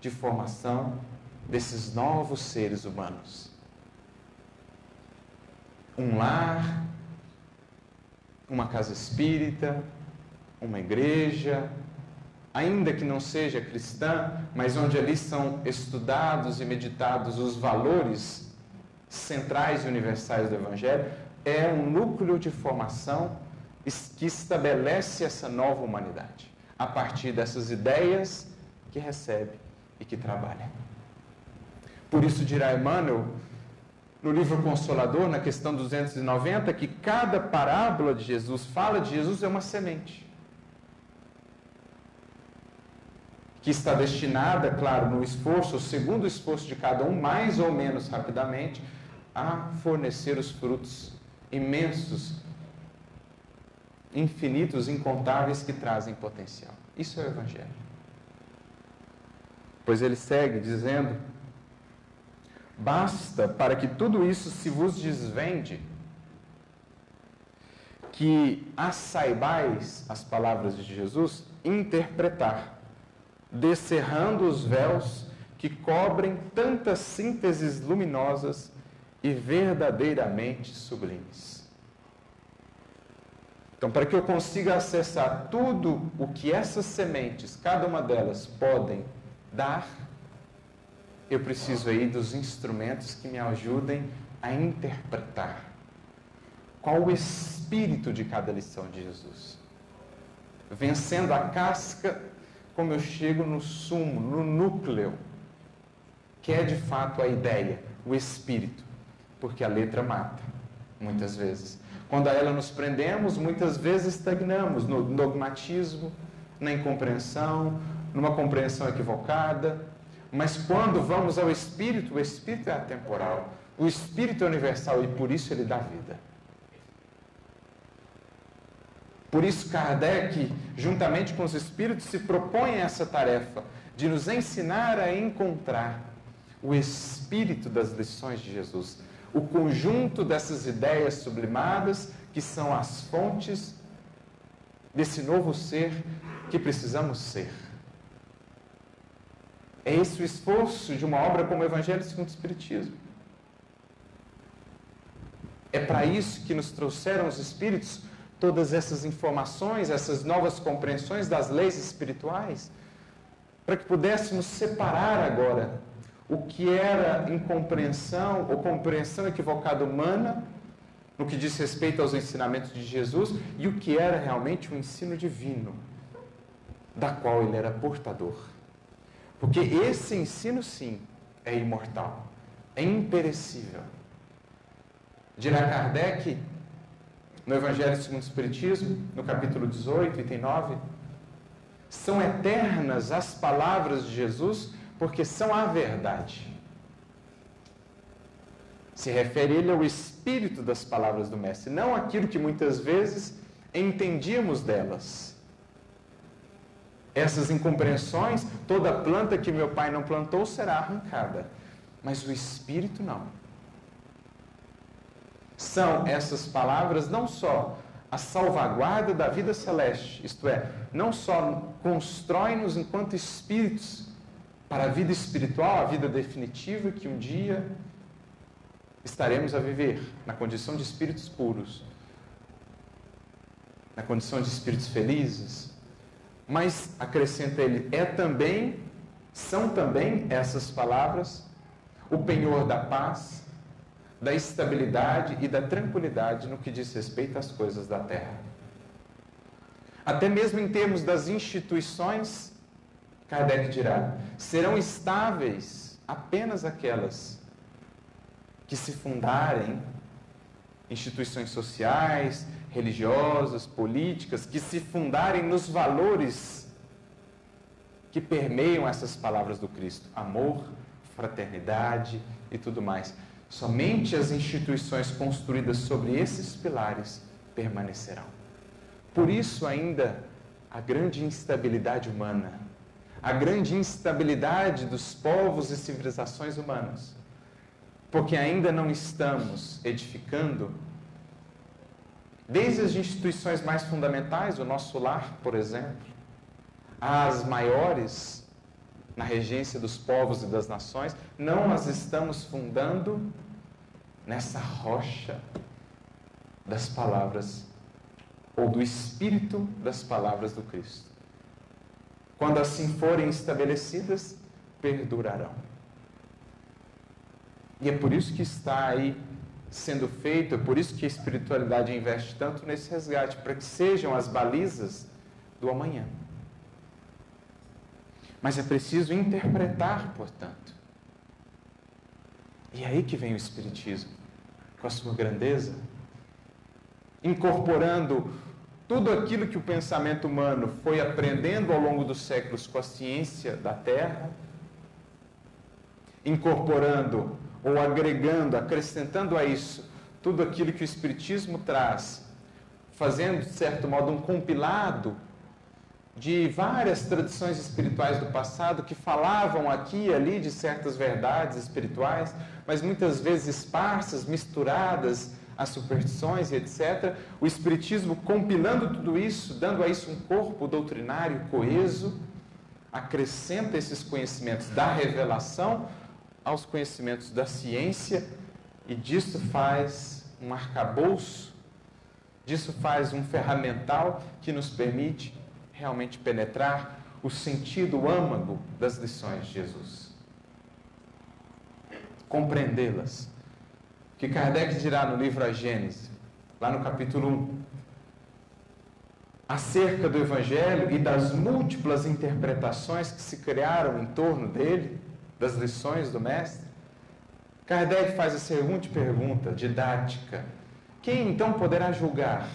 de formação desses novos seres humanos. Um lar, uma casa espírita, uma igreja, ainda que não seja cristã, mas onde ali são estudados e meditados os valores centrais e universais do Evangelho, é um núcleo de formação que estabelece essa nova humanidade, a partir dessas ideias que recebe e que trabalha. Por isso dirá Emmanuel, no livro Consolador, na questão 290, que cada parábola de Jesus, fala de Jesus, é uma semente. Que está destinada, claro, no esforço, segundo o esforço de cada um, mais ou menos rapidamente, a fornecer os frutos imensos, infinitos, incontáveis que trazem potencial. Isso é o Evangelho. Pois ele segue dizendo: basta para que tudo isso se vos desvende, que as saibais, as palavras de Jesus, interpretar descerrando os véus que cobrem tantas sínteses luminosas e verdadeiramente sublimes. Então, para que eu consiga acessar tudo o que essas sementes, cada uma delas, podem dar, eu preciso aí dos instrumentos que me ajudem a interpretar qual o espírito de cada lição de Jesus. Vencendo a casca como eu chego no sumo, no núcleo, que é de fato a ideia, o espírito, porque a letra mata, muitas vezes. Quando a ela nos prendemos, muitas vezes estagnamos no dogmatismo, na incompreensão, numa compreensão equivocada. Mas quando vamos ao espírito, o espírito é atemporal, o espírito é universal e por isso ele dá vida. Por isso, Kardec, juntamente com os espíritos, se propõe essa tarefa de nos ensinar a encontrar o espírito das lições de Jesus, o conjunto dessas ideias sublimadas que são as fontes desse novo ser que precisamos ser. É esse o esforço de uma obra como o Evangelho segundo o Espiritismo. É para isso que nos trouxeram os Espíritos todas essas informações, essas novas compreensões das leis espirituais, para que pudéssemos separar agora o que era incompreensão ou compreensão equivocada humana, no que diz respeito aos ensinamentos de Jesus, e o que era realmente um ensino divino, da qual ele era portador. Porque esse ensino, sim, é imortal, é imperecível. Dirá Kardec, no Evangelho segundo o Espiritismo, no capítulo 18, item 9, são eternas as palavras de Jesus porque são a verdade. Se refere ele ao espírito das palavras do Mestre, não aquilo que muitas vezes entendíamos delas. Essas incompreensões, toda planta que meu pai não plantou será arrancada, mas o espírito não. São essas palavras não só a salvaguarda da vida celeste, isto é, não só constrói-nos enquanto espíritos para a vida espiritual, a vida definitiva que um dia estaremos a viver na condição de espíritos puros, na condição de espíritos felizes. Mas acrescenta ele, é também, são também essas palavras o penhor da paz, da estabilidade e da tranquilidade no que diz respeito às coisas da terra. Até mesmo em termos das instituições, Kardec dirá, serão estáveis apenas aquelas que se fundarem instituições sociais, religiosas, políticas, que se fundarem nos valores que permeiam essas palavras do Cristo: amor, fraternidade e tudo mais. Somente as instituições construídas sobre esses pilares permanecerão. Por isso, ainda, a grande instabilidade humana, a grande instabilidade dos povos e civilizações humanas porque ainda não estamos edificando, desde as instituições mais fundamentais, o nosso lar, por exemplo, as maiores na regência dos povos e das nações, não as estamos fundando nessa rocha das palavras ou do espírito das palavras do Cristo. Quando assim forem estabelecidas, perdurarão. E é por isso que está aí sendo feito, é por isso que a espiritualidade investe tanto nesse resgate, para que sejam as balizas do amanhã. Mas é preciso interpretar, portanto. E é aí que vem o Espiritismo, com a sua grandeza, incorporando tudo aquilo que o pensamento humano foi aprendendo ao longo dos séculos com a ciência da Terra, incorporando ou agregando, acrescentando a isso tudo aquilo que o Espiritismo traz, fazendo, de certo modo, um compilado de várias tradições espirituais do passado que falavam aqui e ali de certas verdades espirituais, mas muitas vezes esparsas, misturadas às superstições e etc. O Espiritismo compilando tudo isso, dando a isso um corpo doutrinário coeso, acrescenta esses conhecimentos da revelação aos conhecimentos da ciência e disso faz um arcabouço, disso faz um ferramental que nos permite realmente penetrar o sentido âmago das lições de Jesus. Compreendê-las. Que Kardec dirá no livro A Gênese, lá no capítulo 1, acerca do Evangelho e das múltiplas interpretações que se criaram em torno dele, das lições do Mestre? Kardec faz a seguinte pergunta, didática: quem então poderá julgar,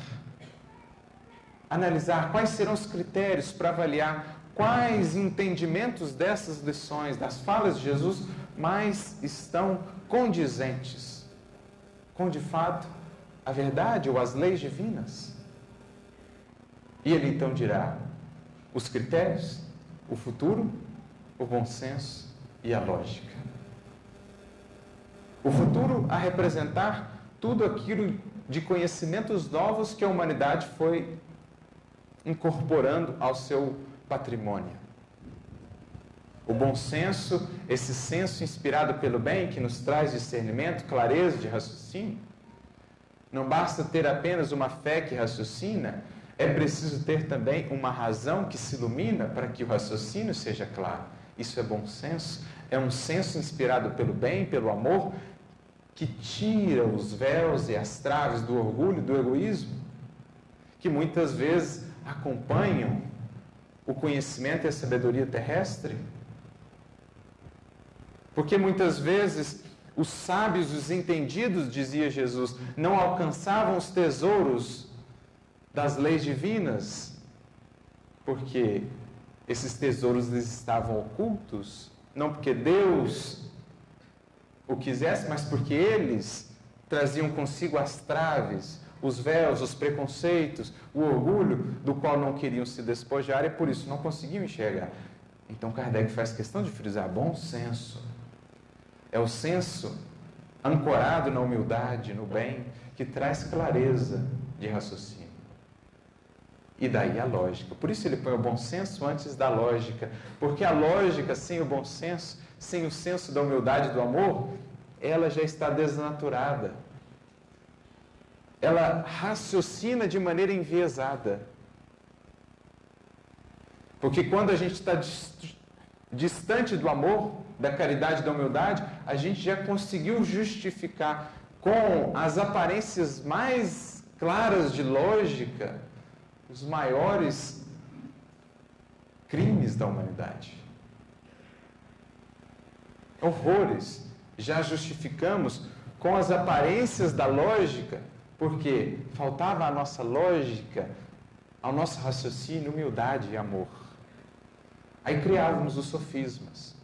analisar quais serão os critérios para avaliar quais entendimentos dessas lições, das falas de Jesus, mais estão condizentes com de fato a verdade ou as leis divinas? E ele então dirá: os critérios, o futuro, o bom senso e a lógica. O futuro a representar tudo aquilo de conhecimentos novos que a humanidade foi incorporando ao seu patrimônio. O bom senso, esse senso inspirado pelo bem que nos traz discernimento, clareza de raciocínio. Não basta ter apenas uma fé que raciocina, é preciso ter também uma razão que se ilumina para que o raciocínio seja claro. Isso é bom senso, é um senso inspirado pelo bem, pelo amor, que tira os véus e as traves do orgulho, do egoísmo, que muitas vezes acompanham o conhecimento e a sabedoria terrestre. Porque muitas vezes os sábios, os entendidos, dizia Jesus, não alcançavam os tesouros das leis divinas, porque esses tesouros lhes estavam ocultos, não porque Deus o quisesse, mas porque eles traziam consigo as traves, os véus, os preconceitos, o orgulho do qual não queriam se despojar e por isso não conseguiam enxergar. Então Kardec faz questão de frisar bom senso. É o senso ancorado na humildade, no bem, que traz clareza de raciocínio. E daí a lógica. Por isso ele põe o bom senso antes da lógica. Porque a lógica, sem o bom senso, sem o senso da humildade e do amor, ela já está desnaturada. Ela raciocina de maneira enviesada. Porque quando a gente está distante do amor, da caridade da humildade, a gente já conseguiu justificar com as aparências mais claras de lógica os maiores crimes da humanidade. Horrores. Já justificamos com as aparências da lógica, porque faltava a nossa lógica, ao nosso raciocínio, humildade e amor. Aí criávamos os sofismas.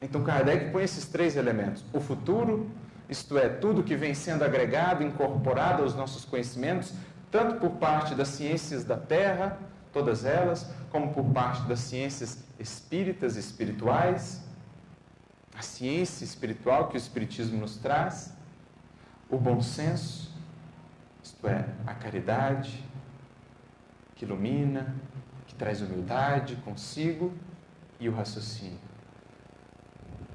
Então Kardec põe esses três elementos: o futuro, isto é, tudo que vem sendo agregado, incorporado aos nossos conhecimentos, tanto por parte das ciências da terra, todas elas, como por parte das ciências espíritas e espirituais, a ciência espiritual que o Espiritismo nos traz, o bom senso, isto é, a caridade, que ilumina, que traz humildade consigo, e o raciocínio.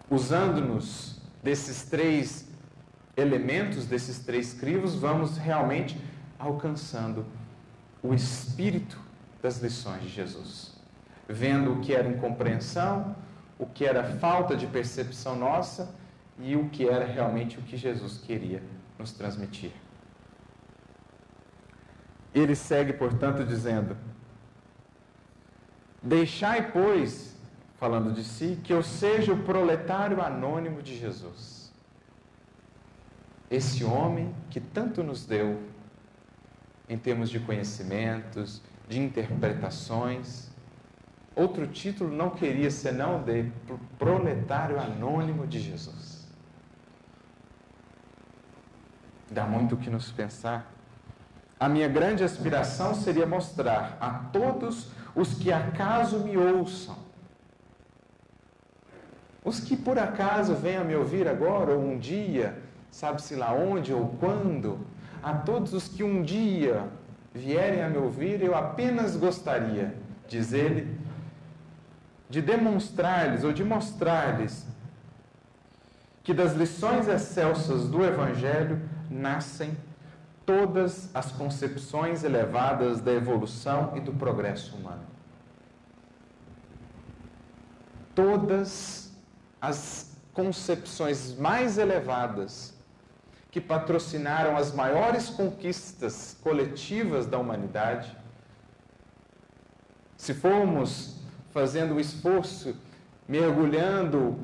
Usando-nos desses três elementos, desses três crivos, vamos realmente alcançando o espírito das lições de Jesus, vendo o que era incompreensão, o que era falta de percepção nossa e o que era realmente o que Jesus queria nos transmitir. Ele segue, portanto, dizendo: Deixai, pois, falando de si, que eu seja o proletário anônimo de Jesus. Esse homem que tanto nos deu em termos de conhecimentos, de interpretações. Outro título não queria senão de proletário anônimo de Jesus. Dá muito o que nos pensar. A minha grande aspiração seria mostrar a todos os que acaso me ouçam, os que por acaso venham me ouvir agora ou um dia, sabe-se lá onde ou quando, a todos os que um dia vierem a me ouvir, eu apenas gostaria, diz ele, de demonstrar-lhes ou de mostrar-lhes que das lições excelsas do Evangelho nascem todas as concepções elevadas da evolução e do progresso humano. Todas as concepções mais elevadas que patrocinaram as maiores conquistas coletivas da humanidade, se formos fazendo o esforço, mergulhando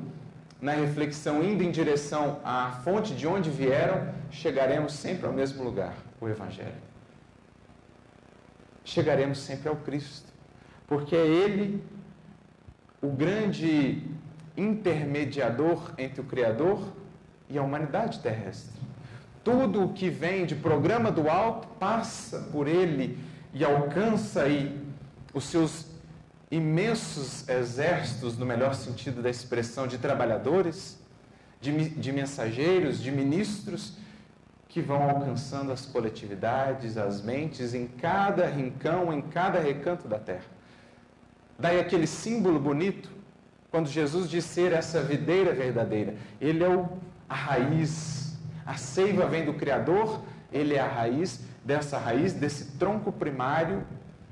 na reflexão, indo em direção à fonte de onde vieram, chegaremos sempre ao mesmo lugar, o Evangelho. Chegaremos sempre ao Cristo, porque é Ele o grande intermediador entre o Criador e a humanidade terrestre. Tudo o que vem de programa do alto passa por ele e alcança aí os seus imensos exércitos, no melhor sentido da expressão, de trabalhadores, de, de mensageiros, de ministros, que vão alcançando as coletividades, as mentes em cada rincão, em cada recanto da terra. Daí aquele símbolo bonito, quando Jesus diz ser essa videira verdadeira. Ele é o, a raiz a seiva vem do Criador, ele é a raiz, dessa raiz, desse tronco primário,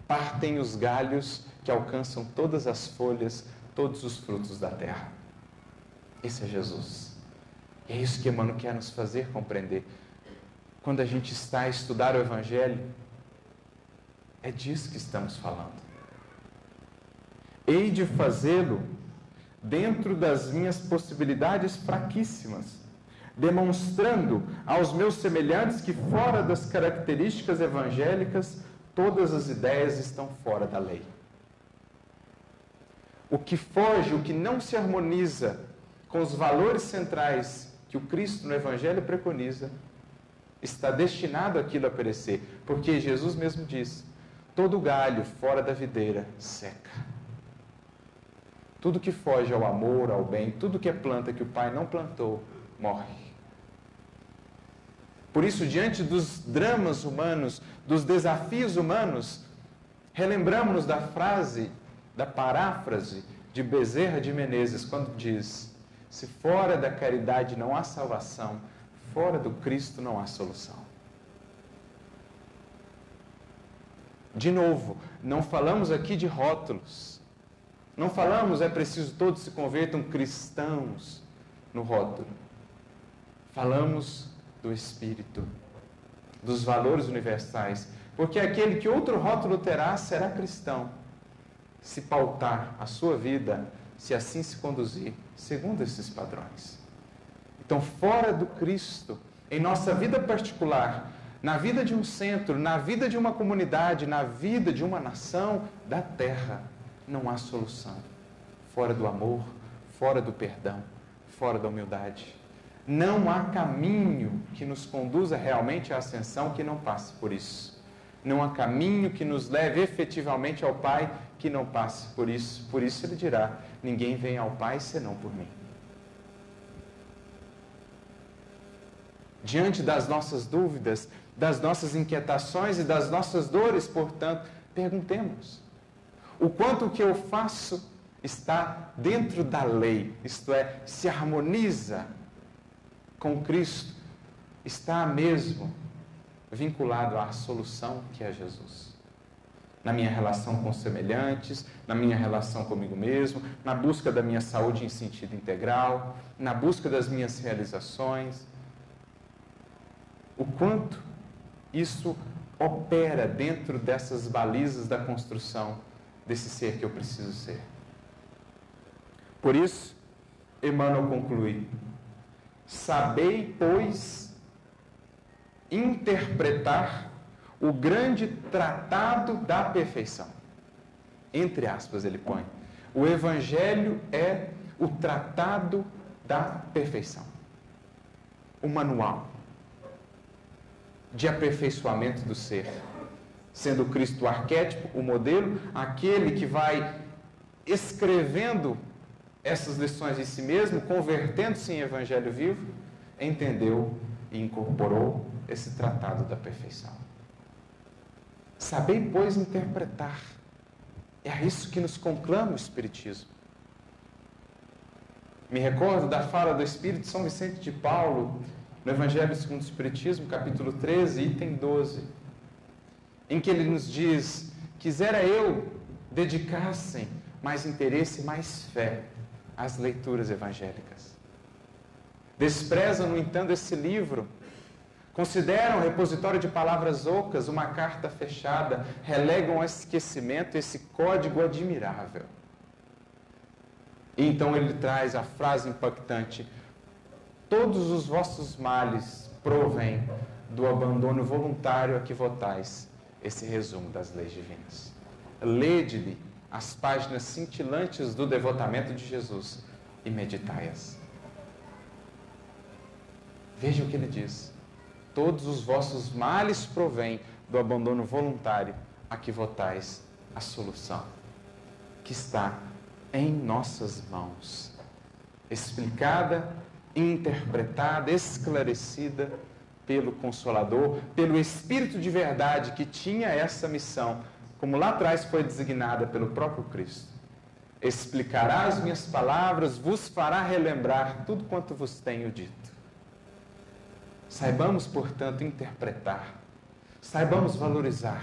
partem os galhos que alcançam todas as folhas, todos os frutos da terra. Esse é Jesus. E é isso que Emmanuel quer nos fazer compreender. Quando a gente está a estudar o Evangelho, é disso que estamos falando. Hei de fazê-lo dentro das minhas possibilidades fraquíssimas, demonstrando aos meus semelhantes que, fora das características evangélicas, todas as ideias estão fora da lei. O que foge, o que não se harmoniza com os valores centrais que o Cristo no Evangelho preconiza, está destinado aquilo a perecer, porque Jesus mesmo diz: todo galho fora da videira seca. Tudo que foge ao amor, ao bem, tudo que é planta que o Pai não plantou, morre. Por isso, diante dos dramas humanos, dos desafios humanos, relembramos da frase, da paráfrase de Bezerra de Menezes, quando diz: Se fora da caridade não há salvação, fora do Cristo não há solução. De novo, não falamos aqui de rótulos. Não falamos é preciso todos se convertam cristãos no rótulo. Falamos do Espírito, dos valores universais. Porque aquele que outro rótulo terá será cristão, se pautar a sua vida, se assim se conduzir, segundo esses padrões. Então, fora do Cristo, em nossa vida particular, na vida de um centro, na vida de uma comunidade, na vida de uma nação da terra, não há solução. Fora do amor, fora do perdão, fora da humildade. Não há caminho que nos conduza realmente à ascensão que não passe por isso. Não há caminho que nos leve efetivamente ao Pai que não passe por isso. Por isso ele dirá: Ninguém vem ao Pai senão por mim. Diante das nossas dúvidas, das nossas inquietações e das nossas dores, portanto, perguntemos: o quanto que eu faço está dentro da lei, isto é, se harmoniza com Cristo está mesmo vinculado à solução que é Jesus. Na minha relação com semelhantes, na minha relação comigo mesmo, na busca da minha saúde em sentido integral, na busca das minhas realizações. O quanto isso opera dentro dessas balizas da construção desse ser que eu preciso ser. Por isso, Emmanuel conclui: Sabei, pois, interpretar o grande tratado da perfeição. Entre aspas, ele põe. O Evangelho é o tratado da perfeição. O manual de aperfeiçoamento do ser. Sendo Cristo o arquétipo, o modelo, aquele que vai escrevendo essas lições em si mesmo, convertendo-se em evangelho vivo, entendeu e incorporou esse tratado da perfeição. Sabei, pois, interpretar. É isso que nos conclama o Espiritismo. Me recordo da fala do Espírito São Vicente de Paulo, no Evangelho segundo o Espiritismo, capítulo 13, item 12, em que ele nos diz: Quisera eu dedicassem mais interesse, mais fé as leituras evangélicas. Desprezam, no entanto, esse livro. Consideram repositório de palavras ocas uma carta fechada, relegam ao esquecimento esse código admirável. E então ele traz a frase impactante: Todos os vossos males provêm do abandono voluntário a que votais. Esse resumo das leis divinas. Lede-lhe as páginas cintilantes do devotamento de Jesus e meditai-as. Veja o que ele diz. Todos os vossos males provêm do abandono voluntário a que votais a solução, que está em nossas mãos, explicada, interpretada, esclarecida pelo Consolador, pelo Espírito de verdade que tinha essa missão como lá atrás foi designada pelo próprio Cristo. Explicará as minhas palavras, vos fará relembrar tudo quanto vos tenho dito. Saibamos, portanto, interpretar, saibamos valorizar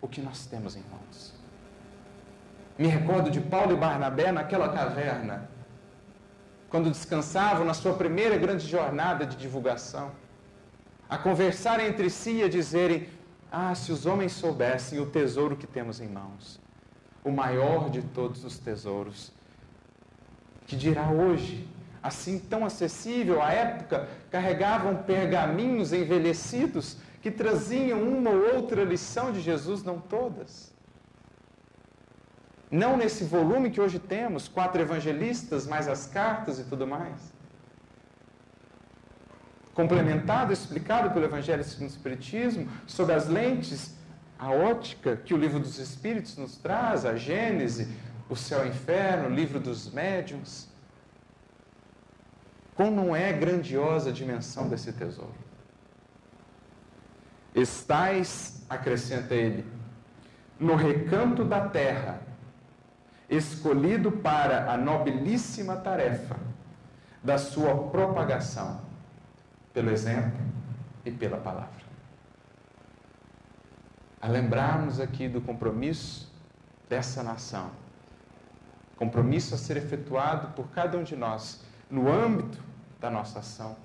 o que nós temos em mãos. Me recordo de Paulo e Barnabé naquela caverna, quando descansavam na sua primeira grande jornada de divulgação, a conversarem entre si e a dizerem: ah, se os homens soubessem o tesouro que temos em mãos, o maior de todos os tesouros, Que dirá hoje, assim tão acessível à época, carregavam pergaminhos envelhecidos que traziam uma ou outra lição de Jesus, não todas. Não nesse volume que hoje temos, quatro evangelistas, mais as cartas e tudo mais. Complementado, explicado pelo Evangelho segundo o Espiritismo, sob as lentes, a ótica que o livro dos Espíritos nos traz, a Gênese, o céu e o inferno, o livro dos médiuns. Como não é grandiosa a dimensão desse tesouro? Estais, acrescenta ele, no recanto da terra, escolhido para a nobilíssima tarefa da sua propagação, pelo exemplo e pela palavra. A lembrarmos aqui do compromisso dessa nação, compromisso a ser efetuado por cada um de nós no âmbito da nossa ação.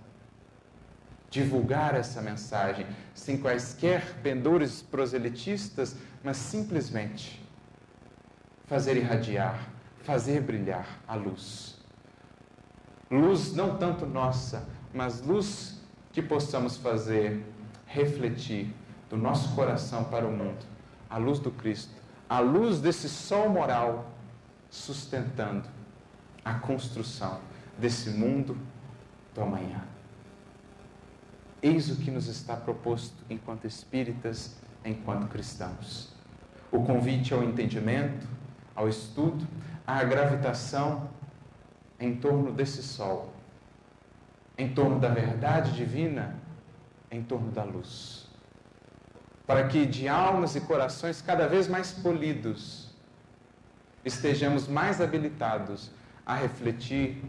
Divulgar essa mensagem sem quaisquer pendores proselitistas, mas simplesmente fazer irradiar, fazer brilhar a luz. Luz não tanto nossa, mas luz que possamos fazer refletir do nosso coração para o mundo, a luz do Cristo, a luz desse sol moral sustentando a construção desse mundo do amanhã. Eis o que nos está proposto enquanto espíritas, enquanto cristãos. O convite ao entendimento, ao estudo, à gravitação em torno desse sol, em torno da verdade divina, em torno da luz. Para que de almas e corações cada vez mais polidos estejamos mais habilitados a refletir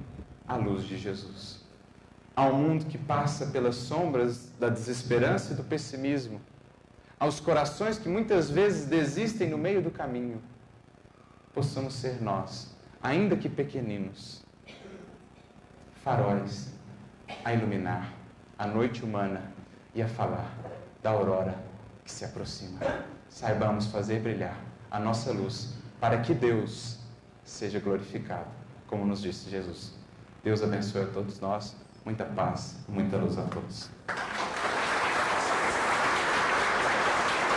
a luz de Jesus. Ao mundo que passa pelas sombras da desesperança e do pessimismo, aos corações que muitas vezes desistem no meio do caminho possamos ser nós, ainda que pequeninos, faróis a iluminar a noite humana e a falar da aurora que se aproxima. Saibamos fazer brilhar a nossa luz para que Deus seja glorificado, como nos disse Jesus. Deus abençoe a todos nós, muita paz, muita luz a todos.